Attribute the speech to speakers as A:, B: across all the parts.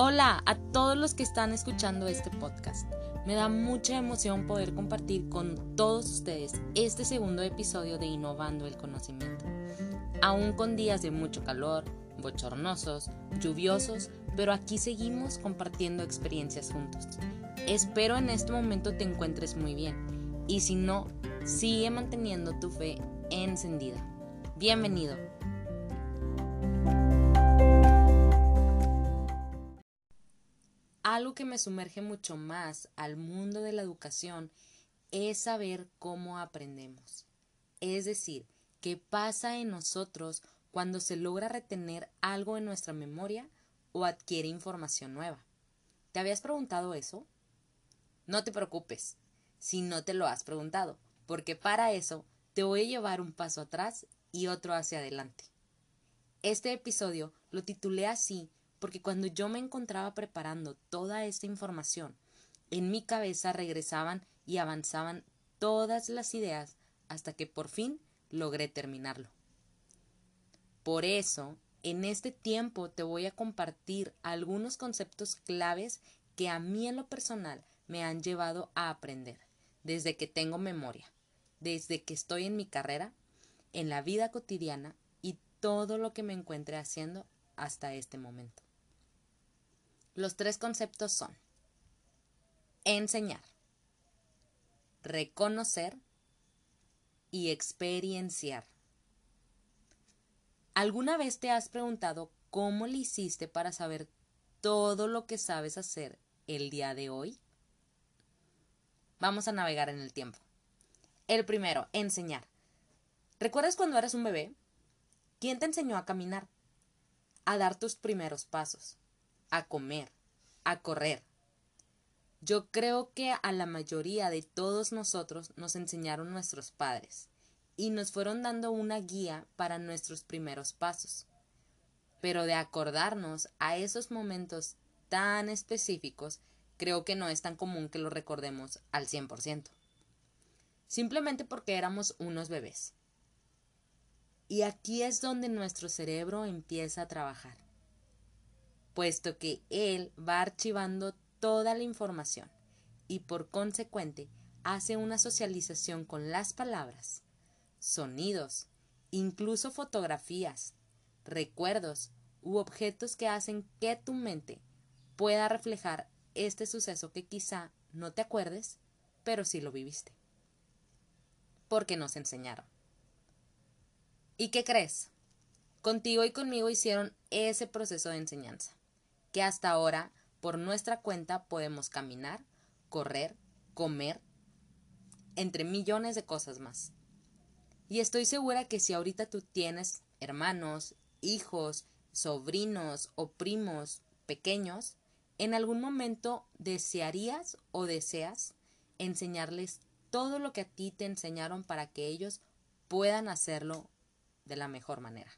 A: Hola a todos los que están escuchando este podcast. Me da mucha emoción poder compartir con todos ustedes este segundo episodio de Innovando el Conocimiento. Aún con días de mucho calor, bochornosos, lluviosos, pero aquí seguimos compartiendo experiencias juntos. Espero en este momento te encuentres muy bien y si no, sigue manteniendo tu fe encendida. Bienvenido. Algo que me sumerge mucho más al mundo de la educación es saber cómo aprendemos. Es decir, qué pasa en nosotros cuando se logra retener algo en nuestra memoria o adquiere información nueva. ¿Te habías preguntado eso? No te preocupes si no te lo has preguntado, porque para eso te voy a llevar un paso atrás y otro hacia adelante. Este episodio lo titulé así porque cuando yo me encontraba preparando toda esta información, en mi cabeza regresaban y avanzaban todas las ideas hasta que por fin logré terminarlo. Por eso, en este tiempo te voy a compartir algunos conceptos claves que a mí en lo personal me han llevado a aprender, desde que tengo memoria, desde que estoy en mi carrera, en la vida cotidiana y todo lo que me encuentre haciendo hasta este momento. Los tres conceptos son enseñar, reconocer y experienciar. ¿Alguna vez te has preguntado cómo le hiciste para saber todo lo que sabes hacer el día de hoy? Vamos a navegar en el tiempo. El primero, enseñar. ¿Recuerdas cuando eras un bebé? ¿Quién te enseñó a caminar? A dar tus primeros pasos a comer, a correr. Yo creo que a la mayoría de todos nosotros nos enseñaron nuestros padres y nos fueron dando una guía para nuestros primeros pasos. Pero de acordarnos a esos momentos tan específicos, creo que no es tan común que lo recordemos al 100%. Simplemente porque éramos unos bebés. Y aquí es donde nuestro cerebro empieza a trabajar puesto que él va archivando toda la información y por consecuente hace una socialización con las palabras, sonidos, incluso fotografías, recuerdos u objetos que hacen que tu mente pueda reflejar este suceso que quizá no te acuerdes, pero sí lo viviste. Porque nos enseñaron. ¿Y qué crees? Contigo y conmigo hicieron ese proceso de enseñanza que hasta ahora por nuestra cuenta podemos caminar, correr, comer, entre millones de cosas más. Y estoy segura que si ahorita tú tienes hermanos, hijos, sobrinos o primos pequeños, en algún momento desearías o deseas enseñarles todo lo que a ti te enseñaron para que ellos puedan hacerlo de la mejor manera.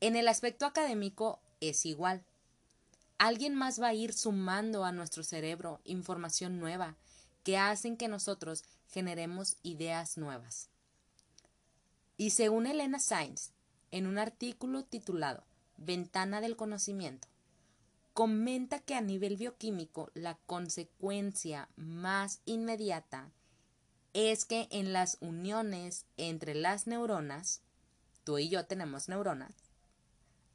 A: En el aspecto académico es igual. Alguien más va a ir sumando a nuestro cerebro información nueva que hacen que nosotros generemos ideas nuevas. Y según Elena Sainz, en un artículo titulado Ventana del Conocimiento, comenta que a nivel bioquímico la consecuencia más inmediata es que en las uniones entre las neuronas, tú y yo tenemos neuronas,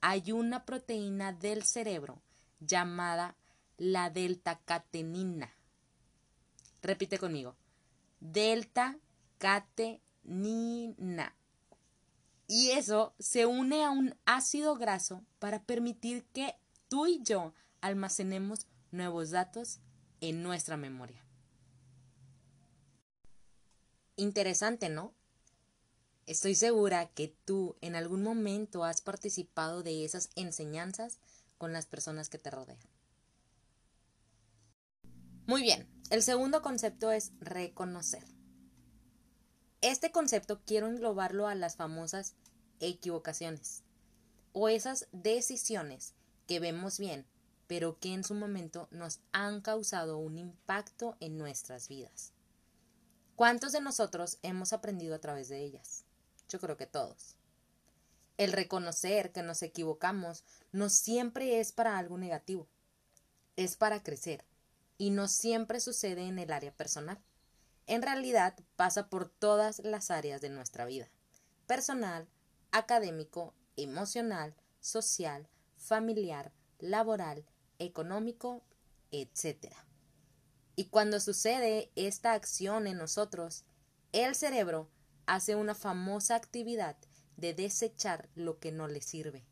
A: hay una proteína del cerebro llamada la delta-catenina. Repite conmigo. Delta-catenina. Y eso se une a un ácido graso para permitir que tú y yo almacenemos nuevos datos en nuestra memoria. Interesante, ¿no? Estoy segura que tú en algún momento has participado de esas enseñanzas con las personas que te rodean. Muy bien, el segundo concepto es reconocer. Este concepto quiero englobarlo a las famosas equivocaciones o esas decisiones que vemos bien, pero que en su momento nos han causado un impacto en nuestras vidas. ¿Cuántos de nosotros hemos aprendido a través de ellas? Yo creo que todos. El reconocer que nos equivocamos no siempre es para algo negativo, es para crecer y no siempre sucede en el área personal. En realidad pasa por todas las áreas de nuestra vida, personal, académico, emocional, social, familiar, laboral, económico, etc. Y cuando sucede esta acción en nosotros, el cerebro hace una famosa actividad de desechar lo que no le sirve,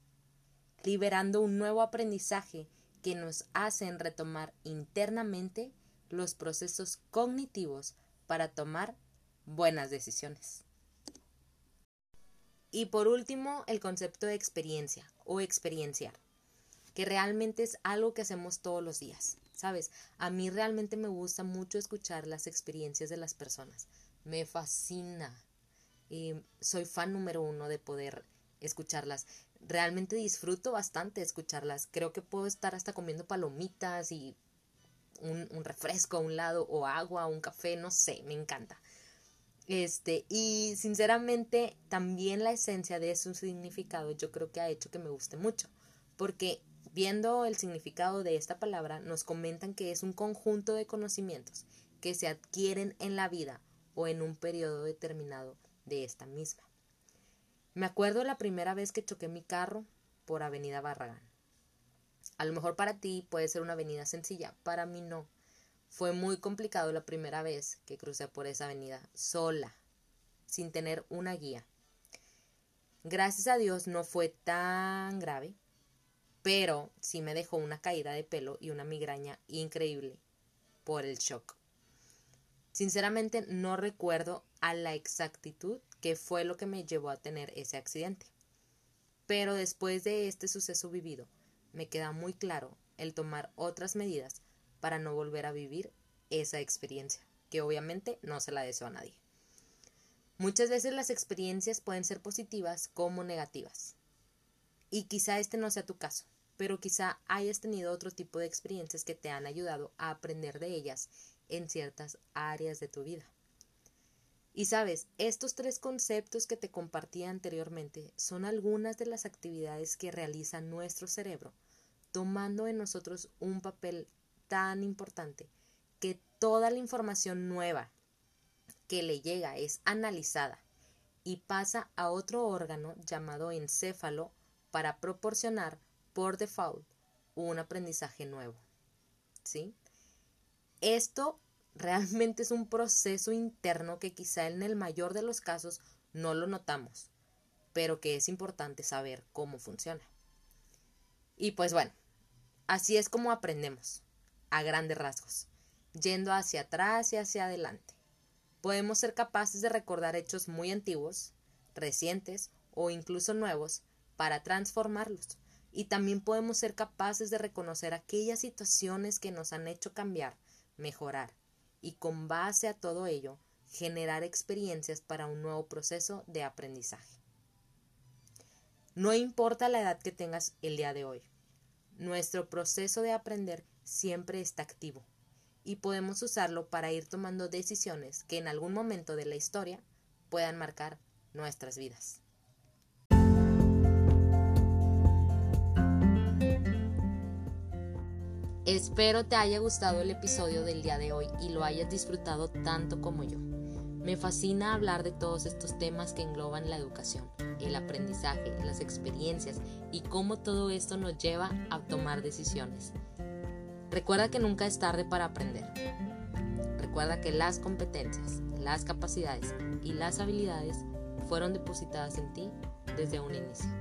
A: liberando un nuevo aprendizaje que nos hacen retomar internamente los procesos cognitivos para tomar buenas decisiones. Y por último, el concepto de experiencia o experienciar, que realmente es algo que hacemos todos los días. ¿Sabes? A mí realmente me gusta mucho escuchar las experiencias de las personas. Me fascina. Y soy fan número uno de poder escucharlas. Realmente disfruto bastante escucharlas. Creo que puedo estar hasta comiendo palomitas y un, refresco a un lado o agua, un café, no sé, me encanta. Este, y sinceramente también la esencia de su significado yo creo que ha hecho que me guste mucho, porque viendo el significado de esta palabra nos comentan que es un conjunto de conocimientos que se adquieren en la vida o en un periodo determinado de esta misma. Me acuerdo la primera vez que choqué mi carro por Avenida Barragán. A lo mejor para ti puede ser una avenida sencilla, para mí no. Fue muy complicado la primera vez que crucé por esa avenida sola, sin tener una guía. Gracias a Dios no fue tan grave, pero sí me dejó una caída de pelo y una migraña increíble por el shock. Sinceramente no recuerdo a la exactitud qué fue lo que me llevó a tener ese accidente. Pero después de este suceso vivido, me queda muy claro el tomar otras medidas para no volver a vivir esa experiencia, que obviamente no se la deseo a nadie. Muchas veces las experiencias pueden ser positivas como negativas. Y quizá este no sea tu caso, pero quizá hayas tenido otro tipo de experiencias que te han ayudado a aprender de ellas en ciertas áreas de tu vida. Y sabes, estos tres conceptos que te compartí anteriormente son algunas de las actividades que realiza nuestro cerebro, tomando en nosotros un papel tan importante que toda la información nueva que le llega es analizada y pasa a otro órgano llamado encéfalo para proporcionar por default un aprendizaje nuevo. ¿Sí? Esto realmente es un proceso interno que quizá en el mayor de los casos no lo notamos, pero que es importante saber cómo funciona. Y pues bueno, así es como aprendemos a grandes rasgos, yendo hacia atrás y hacia adelante. Podemos ser capaces de recordar hechos muy antiguos, recientes o incluso nuevos para transformarlos. Y también podemos ser capaces de reconocer aquellas situaciones que nos han hecho cambiar, mejorar y con base a todo ello generar experiencias para un nuevo proceso de aprendizaje. No importa la edad que tengas el día de hoy, nuestro proceso de aprender siempre está activo y podemos usarlo para ir tomando decisiones que en algún momento de la historia puedan marcar nuestras vidas. Espero te haya gustado el episodio del día de hoy y lo hayas disfrutado tanto como yo. Me fascina hablar de todos estos temas que engloban la educación, el aprendizaje, las experiencias y cómo todo esto nos lleva a tomar decisiones. Recuerda que nunca es tarde para aprender. Recuerda que las competencias, las capacidades y las habilidades fueron depositadas en ti desde un inicio.